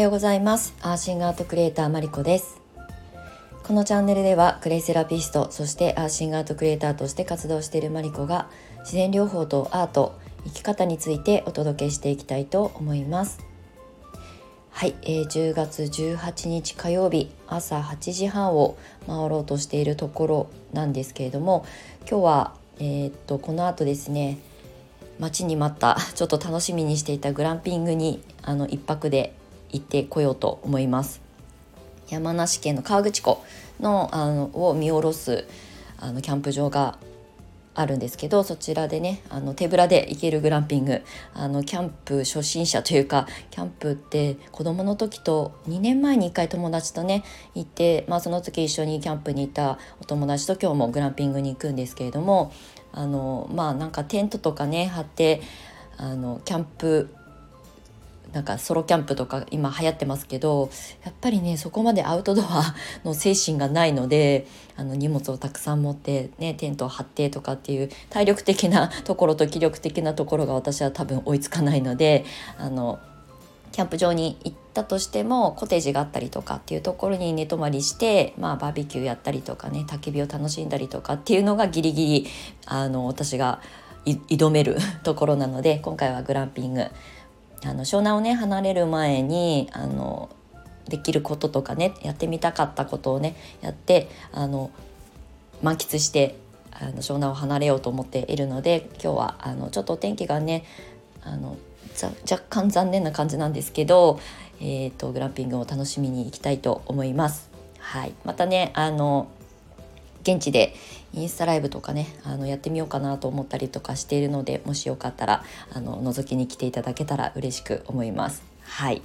ようございます。アーシングアートクリエイターマリコです。このチャンネルではクレイセラピストそしてアーシングアートクリエイターとして活動しているマリコが自然療法とアート生き方についてお届けしていきたいと思います。はい、えー、10月18日火曜日朝8時半を回ろうとしているところなんですけれども今日はえー、っとこの後ですね待ちに待ったちょっと楽しみにしていたグランピングにあの1泊で行ってこようと思います。山梨県の河口湖のあのを見下ろすあのキャンプ場があるんですけどそちらでねあの手ぶらで行けるグランピング。あのキャンプ初心者というかキャンプって子供の時と2年前に1回友達とね行って、まあ、その時一緒にキャンプに行ったお友達と今日もグランピングに行くんですけれどもあのまあなんかテントとかね張ってあのキャンプなんかソロキャンプとか今流行ってますけどやっぱりねそこまでアウトドアの精神がないのであの荷物をたくさん持って、ね、テントを張ってとかっていう体力的なところと気力的なところが私は多分追いつかないのであのキャンプ場に行ったとしてもコテージがあったりとかっていうところに寝泊まりして、まあ、バーベキューやったりとかね焚き火を楽しんだりとかっていうのがギリギリあの私が挑めるところなので今回はグランピングあの湘南をね離れる前にあのできることとかねやってみたかったことをねやってあの満喫してあの湘南を離れようと思っているので今日はあのちょっとお天気がねあの若干残念な感じなんですけど、えーと、グランピングを楽しみに行きたいと思います。はい、またねあの現地でインスタライブとかねあのやってみようかなと思ったりとかしているのでもしよかったらあの覗きに来ていただけたら嬉しく思います。はい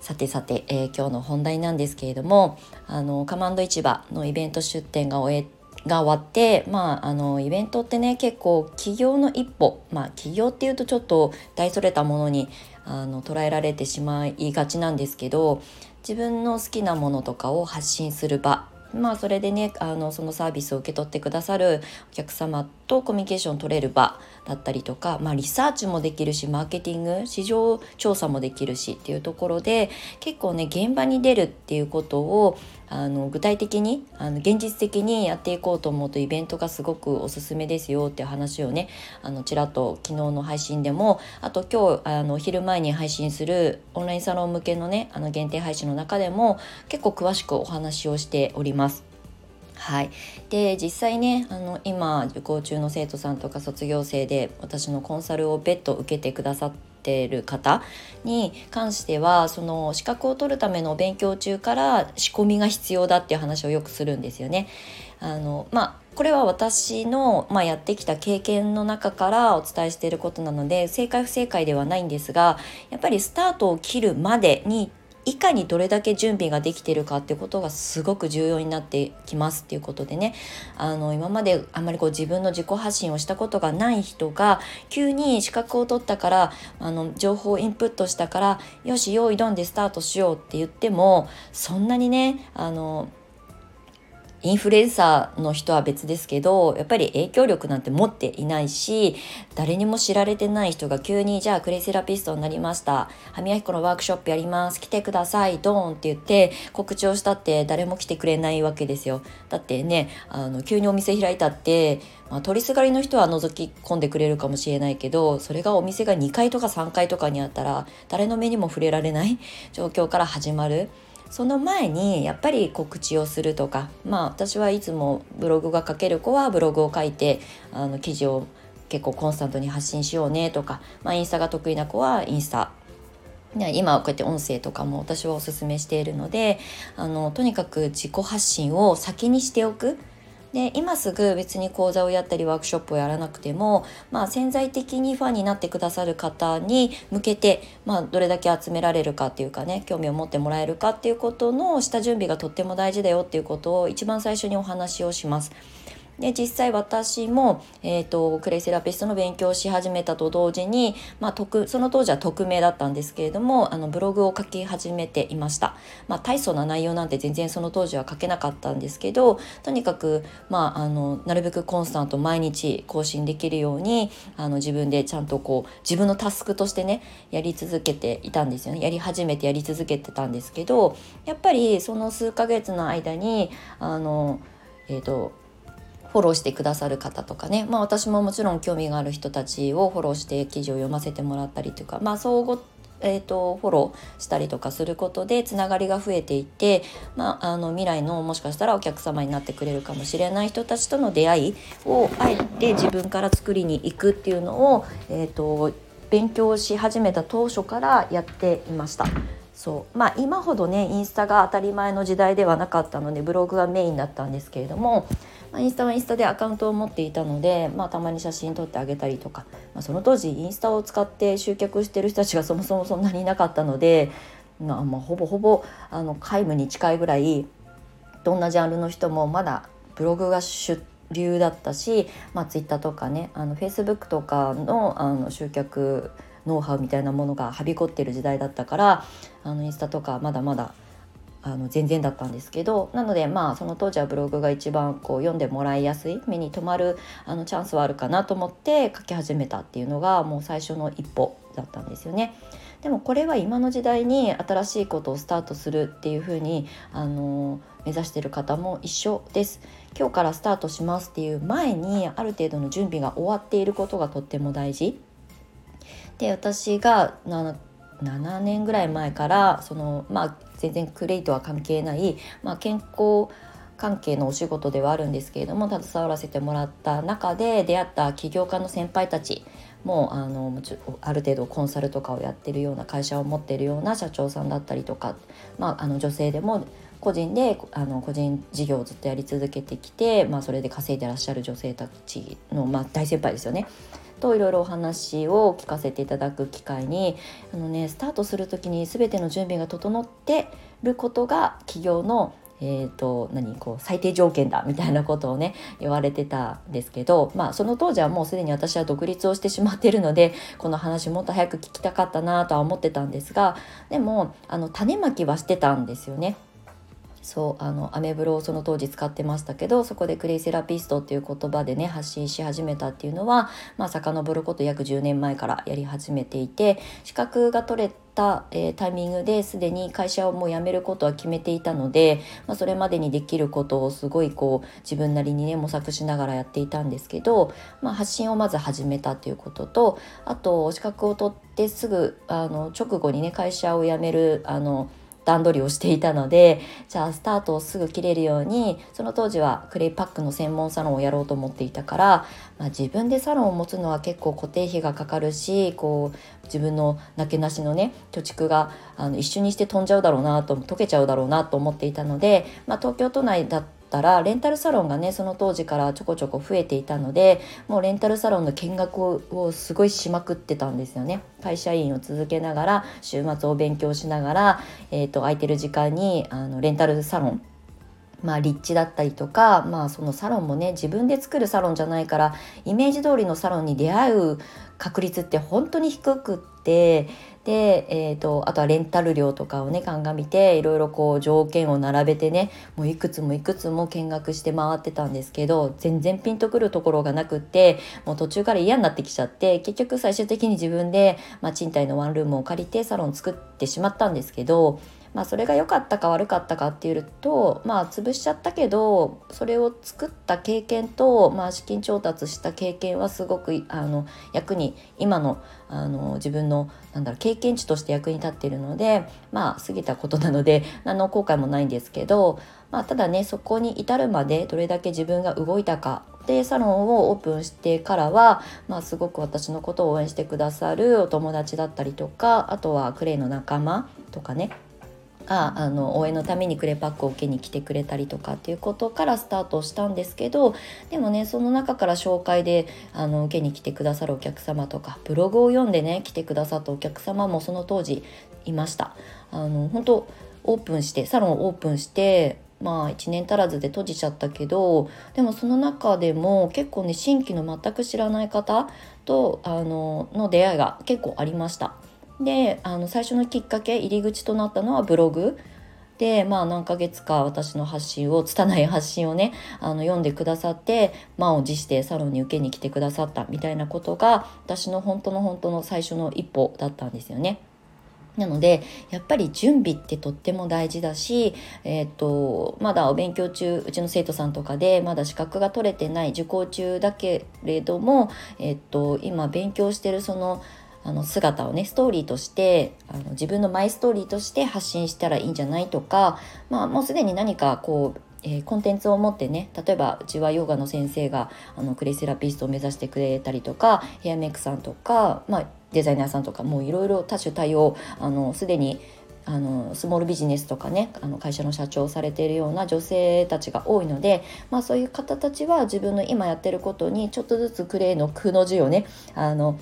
さてさて、えー、今日の本題なんですけれどもあのカマンド市場のイベント出店が終えが終わって、まあ、あのイベントってね結構起業の一歩まあ起業っていうとちょっと大それたものにあの捉えられてしまいがちなんですけど自分の好きなものとかを発信する場まあそれでねあのそのサービスを受け取ってくださるお客様とコミュニケーション取れる場だったりとか、まあ、リサーチもできるしマーケティング市場調査もできるしっていうところで結構ね現場に出るっていうことをあの具体的にあの現実的にやっていこうと思うとイベントがすごくおすすめですよって話をねあのちらっと昨日の配信でもあと今日あの昼前に配信するオンラインサロン向けのねあの限定配信の中でも結構詳しくお話をしております。はい、で実際ねあの今受講中の生徒さんとか卒業生で私のコンサルを別途受けてくださってる方に関してはその資格を取るための勉強中から仕込みが必要だっていう話をよくするんですよね。あのまあこれは私の、まあ、やってきた経験の中からお伝えしていることなので正解不正解ではないんですがやっぱりスタートを切るまでにいかにどれだけ準備ができてるかってことがすごく重要になってきますっていうことでね。あの今まであんまりこう自分の自己発信をしたことがない人が急に資格を取ったからあの情報をインプットしたからよし用意どんでスタートしようって言ってもそんなにねあのインフルエンサーの人は別ですけどやっぱり影響力なんて持っていないし誰にも知られてない人が急にじゃあクレイセラピストになりました。歯磨き粉のワークショップやります。来てください。ドーンって言って告知をしたって誰も来てくれないわけですよ。だってねあの急にお店開いたってまあ、取りすがりの人は覗き込んでくれるかもしれないけどそれがお店が2階とか3階とかにあったら誰の目にも触れられない状況から始まる。その前にやっぱり告知をするとかまあ私はいつもブログが書ける子はブログを書いてあの記事を結構コンスタントに発信しようねとか、まあ、インスタが得意な子はインスタ。今こうやって音声とかも私はおすすめしているのであのとにかく自己発信を先にしておく。で今すぐ別に講座をやったりワークショップをやらなくても、まあ、潜在的にファンになってくださる方に向けて、まあ、どれだけ集められるかっていうかね興味を持ってもらえるかっていうことの下準備がとっても大事だよっていうことを一番最初にお話をします。で実際私も、えーと、クレイセラピストの勉強をし始めたと同時に、まあ、その当時は匿名だったんですけれどもあのブログを書き始めていました、まあ、大層な内容なんて全然その当時は書けなかったんですけどとにかく、まあ、あのなるべくコンスタント毎日更新できるようにあの自分でちゃんとこう自分のタスクとしてねやり続けていたんですよね。やり始めてやり続けてたんですけどやっぱりその数ヶ月の間にあのえっ、ー、とフォローしてくださる方とかね、まあ、私ももちろん興味がある人たちをフォローして記事を読ませてもらったりというか、まあ、相互えーと、フォローしたりとかすることでつながりが増えていて、まあ、あの未来のもしかしたらお客様になってくれるかもしれない人たちとの出会いをあえて自分から作りに行くっていうのを、えーと勉強し始めた当初からやっていました。そう。まあ今ほどねインスタが当たり前の時代ではなかったのでブログがメインだったんですけれども、インスタはインスタでアカウントを持っていたので、まあ、たまに写真撮ってあげたりとか、まあ、その当時インスタを使って集客してる人たちが そもそもそんなにいなかったので、まあ、まあほぼほぼあの皆無に近いぐらいどんなジャンルの人もまだブログが主流だったし、まあ、ツイッターとかねあのフェイスブックとかのあの集客ノウハウみたいなものがはびこってる時代だったからあのインスタとかまだまだあの全然だったんですけどなのでまあその当時はブログが一番こう読んでもらいやすい目に留まるあのチャンスはあるかなと思って書き始めたっていうのがもう最初の一歩だったんですよね。でもこれは今の時代に新しいことをスタートするっていうふうにあの目指してる方も一緒です。今日からスタートしますっていう前にある程度の準備が終わっていることがとっても大事。で私が7年ぐらい前からそのまあ全然クレイとは関係ない、まあ、健康関係のお仕事ではあるんですけれども携わらせてもらった中で出会った起業家の先輩たちもあのある程度コンサルとかをやってるような会社を持ってるような社長さんだったりとか、まあ、あの女性でも個人であの個人事業をずっとやり続けてきて、まあ、それで稼いでらっしゃる女性たちの、まあ、大先輩ですよね。といろいろお話を聞かせていただく機会にあの、ね、スタートする時に全ての準備が整ってることが企業のえーと、何こう最低条件だみたいなことをね言われてたんですけど、まあ、その当時はもうすでに私は独立をしてしまっているのでこの話もっと早く聞きたかったなとは思ってたんですがでもあの種まきはしてたんですよね。そうあのアメブロをその当時使ってましたけどそこでクレイセラピストっていう言葉でね発信し始めたっていうのはまあ遡ること約10年前からやり始めていて資格が取れた、えー、タイミングですでに会社をもう辞めることは決めていたので、まあ、それまでにできることをすごいこう自分なりにね模索しながらやっていたんですけど、まあ、発信をまず始めたっていうこととあと資格を取ってすぐあの直後にね会社を辞めるあの段取りをしていたのでじゃあスタートをすぐ切れるようにその当時はクレイパックの専門サロンをやろうと思っていたから、まあ、自分でサロンを持つのは結構固定費がかかるしこう自分のなけなしのね貯蓄があの一緒にして飛んじゃうだろうなと溶けちゃうだろうなと思っていたので、まあ、東京都内だったったらレンタルサロンがねその当時からちょこちょこ増えていたのでもうレンタルサロンの見学をすごいしまくってたんですよね。会社員を続けながら週末を勉強しながら、えーと、空いてる時間にあのレンタルサロンまあ、立地だったりとか、まあ、そのサロンもね自分で作るサロンじゃないからイメージ通りのサロンに出会う確率って本当に低くってで、えーと、あとはレンタル料とかをね鑑みていろいろこう条件を並べてねもういくつもいくつも見学して回ってたんですけど全然ピンとくるところがなくってもう途中から嫌になってきちゃって結局最終的に自分で、まあ、賃貸のワンルームを借りてサロン作ってしまったんですけどまあ、それが良かったか悪かったかっていうとまあ潰しちゃったけどそれを作った経験と、まあ、資金調達した経験はすごくあの役に今のあの自分のなんだろう経験値として役に立っているのでまあ過ぎたことなので 何の後悔もないんですけど、まあ、ただねそこに至るまでどれだけ自分が動いたかでサロンをオープンしてからは、まあ、すごく私のことを応援してくださるお友達だったりとかあとはクレイの仲間とかねがあの応援のためにクレパックを受けに来てくれたりとかっていうことからスタートしたんですけどでもねその中から紹介であの受けに来てくださるお客様とかブログを読んでね来てくださったお客様もその当時いました。あの本当オープンしてサロンをオープンしてまあ1年足らずで閉じちゃったけどでもその中でも結構ね新規の全く知らない方とあのの出会いが結構ありました。であの最初のきっかけ入り口となったのはブログでまあ何ヶ月か私の発信を拙い発信をねあの読んでくださって満を持してサロンに受けに来てくださったみたいなことが私の本当の本当の最初の一歩だったんですよね。なのでやっぱり準備ってとっても大事だし、えーと、まだお勉強中うちの生徒さんとかでまだ資格が取れてない受講中だけれども、えーと今勉強してるそのあの姿をねストーリーとしてあの自分のマイストーリーとして発信したらいいんじゃないとか、まあ、もうすでに何かこうえー、コンテンツを持ってね例えばうちはヨガの先生があのクレイセラピストを目指してくれたりとかヘアメイクさんとか、まあ、デザイナーさんとかもういろいろ多種多様あのすでにあのスモールビジネスとかねあの会社の社長をされているような女性たちが多いので、まあ、そういう方たちは自分の今やってることにちょっとずつクレイの「く」の字をねあの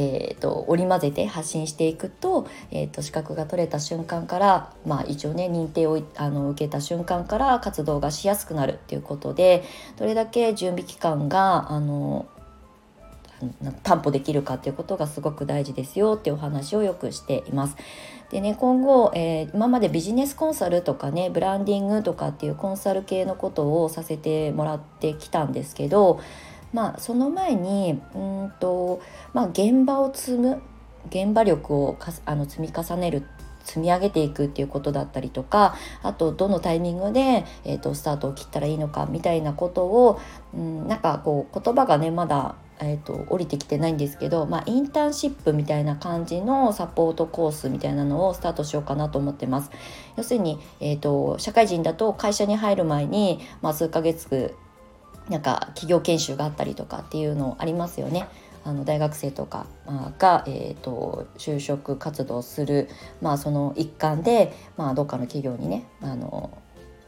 えーと、織り交ぜて発信していくと,、えーと、資格が取れた瞬間から、まあ、一応ね認定をあの受けた瞬間から活動がしやすくなるっていうことでどれだけ準備期間があの担保できるかっていうことがすごく大事ですよっていうお話をよくしています。でね今後、えー、今までビジネスコンサルとかねブランディングとかっていうコンサル系のことをさせてもらってきたんですけどまあその前にうんと、まあ、現場を積む現場力をかあの積み重ねる積み上げていくっていうことだったりとかあとどのタイミングで、えーと、スタートを切ったらいいのかみたいなことを、うん、なんかこう言葉がねまだえーと、降りてきてないんですけど、まあ、インターンシップみたいな感じのサポートコースみたいなのをスタートしようかなと思ってます。要するに、えー社会人だと会社に入る前に、まあ、数ヶ月なんか企業研修があったりとかっていうのありますよね。あの大学生とかが、えーと、就職活動する、まあ、その一環で、まあ、どっかの企業にねあの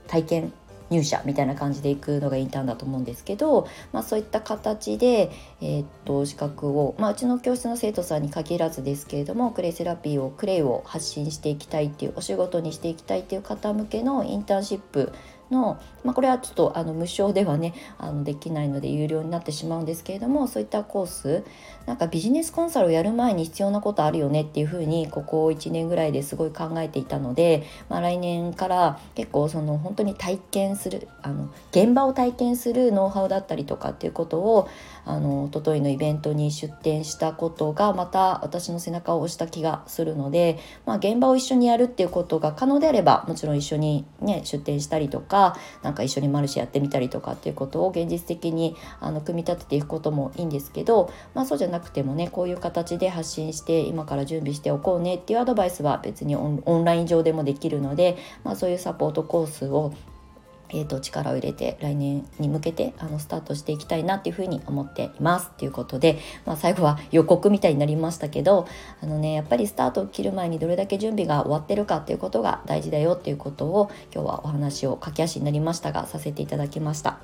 体験入社みたいな感じで行くのがインターンだと思うんですけど、まあ、そういった形で、えー、っと資格を、まあ、うちの教室の生徒さんに限らずですけれどもクレイセラピーをクレイを発信していきたいっていうお仕事にしていきたいっていう方向けのインターンシップの、まあ、これはちょっとあの無償ではねあのできないので有料になってしまうんですけれどもそういったコースなんかビジネスコンサルをやる前に必要なことあるよねっていうふうにここ1年ぐらいですごい考えていたので、まあ、来年から結構その本当に体験するあの現場を体験するノウハウだったりとかっていうことをあの一昨日のイベントに出展したことがまた私の背中を押した気がするので、まあ、現場を一緒にやるっていうことが可能であればもちろん一緒に、ね、出展したりとかなんか一緒にマルシェやってみたりとかっていうことを現実的にあの組み立てていくこともいいんですけど、まあ、そうじゃなくてもねこういう形で発信して今から準備しておこうねっていうアドバイスは別にオンライン上でもできるので、まあ、そういうサポートコースをえーと、力を入れて来年に向けてあのスタートしていきたいなっていうふうに思っていますということで、まあ、最後は予告みたいになりましたけどあのねやっぱりスタートを切る前にどれだけ準備が終わってるかっていうことが大事だよっていうことを今日はお話を駆け足になりましたがさせていただきました。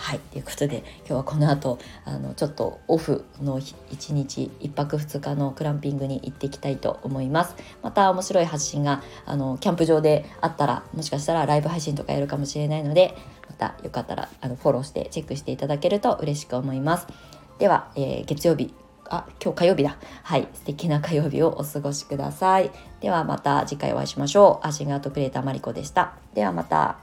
はいということで今日はこの後あのちょっとオフの1日1泊2日のクランピングに行っていきたいと思います。また面白い発信があのキャンプ場であったらもしかしたらライブ配信とかやるかもしれないのでまたよかったらあのフォローしてチェックしていただけると嬉しく思います。では、えー、月曜日あ今日火曜日だ。はい素敵な火曜日をお過ごしください。ではまた次回お会いしましょう。アシンガートクリエイターマリコでした。ではまた。